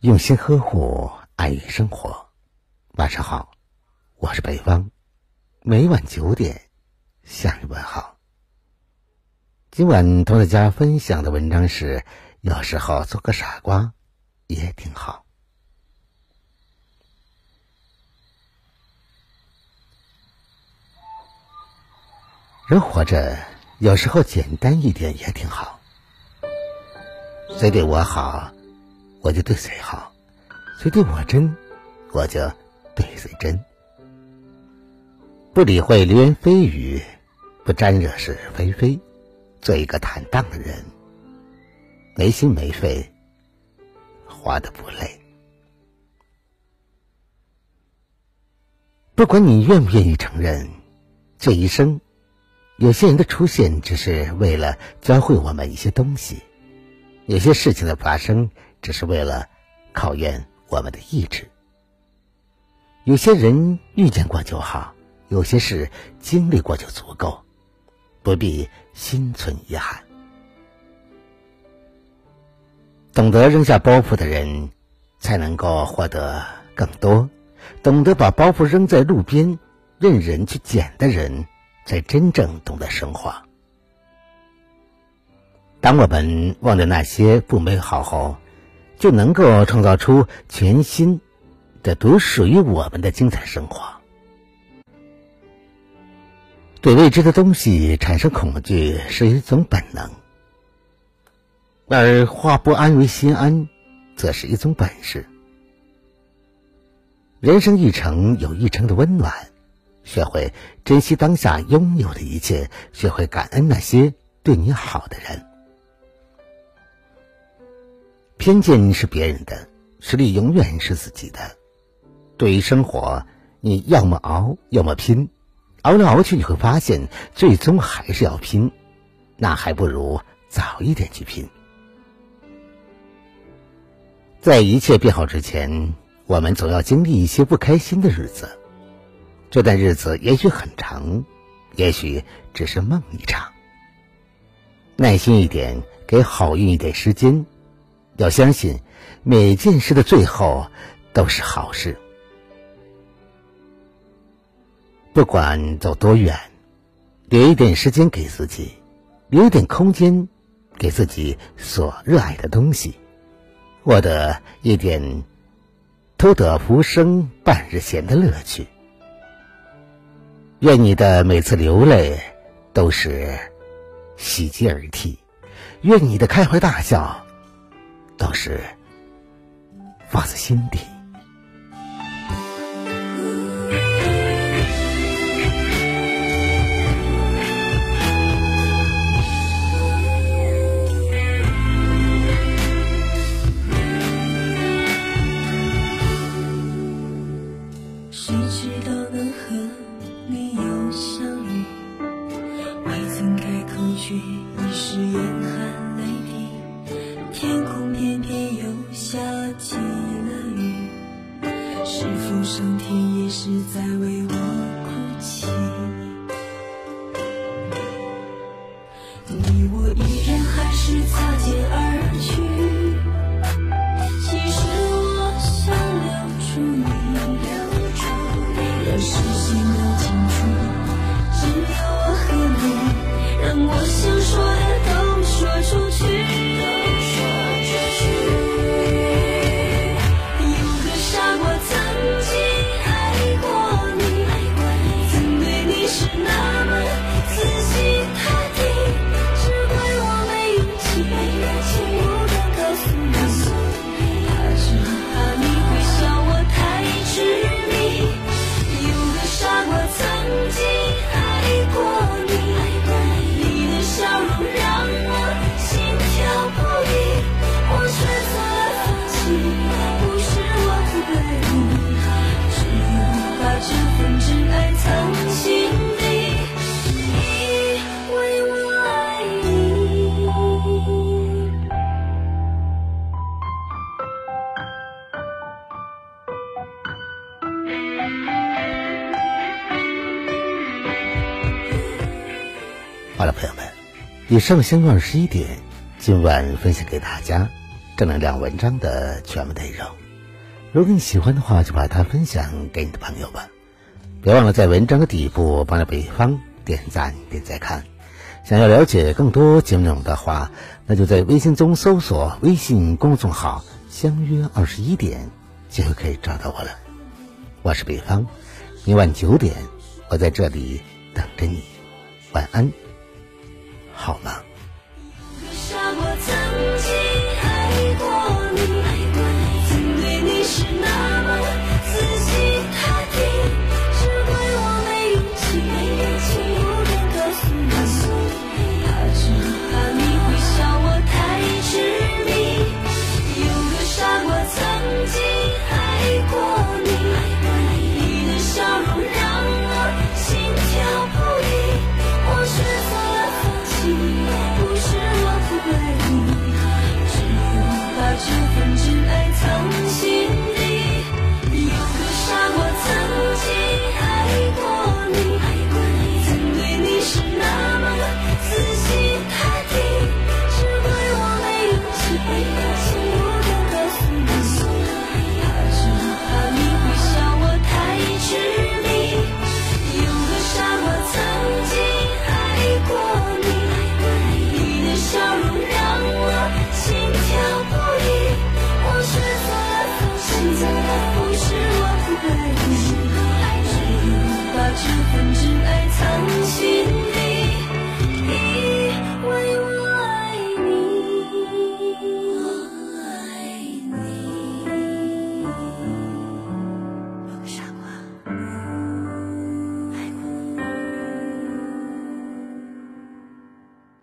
用心呵护，爱与生活。晚上好，我是北方，每晚九点向你问好。今晚同大家分享的文章是：有时候做个傻瓜也挺好。人活着，有时候简单一点也挺好。谁对我好，我就对谁好；谁对我真，我就对谁真。不理会流言蜚语，不沾惹是非非，做一个坦荡的人，没心没肺，活得不累。不管你愿不愿意承认，这一生。有些人的出现只是为了教会我们一些东西，有些事情的发生只是为了考验我们的意志。有些人遇见过就好，有些事经历过就足够，不必心存遗憾。懂得扔下包袱的人，才能够获得更多；懂得把包袱扔在路边，任人去捡的人。才真正懂得生活。当我们忘掉那些不美好后，就能够创造出全新的、独属于我们的精彩生活。对未知的东西产生恐惧是一种本能，而化不安为心安，则是一种本事。人生一程有一程的温暖。学会珍惜当下拥有的一切，学会感恩那些对你好的人。偏见是别人的，实力永远是自己的。对于生活，你要么熬，要么拼。熬来熬去，你会发现，最终还是要拼。那还不如早一点去拼。在一切变好之前，我们总要经历一些不开心的日子。这段日子也许很长，也许只是梦一场。耐心一点，给好运一点时间。要相信，每件事的最后都是好事。不管走多远，留一点时间给自己，留一点空间给自己所热爱的东西，获得一点偷得浮生半日闲的乐趣。愿你的每次流泪都是喜极而泣，愿你的开怀大笑当时放在心底。起了雨是否上天也是在为我哭泣？你我依然还是擦肩而去。好了，朋友们，以上相约二十一点，今晚分享给大家。正能量文章的全部内容。如果你喜欢的话，就把它分享给你的朋友吧。别忘了在文章的底部帮着北方点赞点再看。想要了解更多节目内容的话，那就在微信中搜索微信公众号“相约二十一点”，就可以找到我了。我是北方，明晚九点，我在这里等着你。晚安，好了？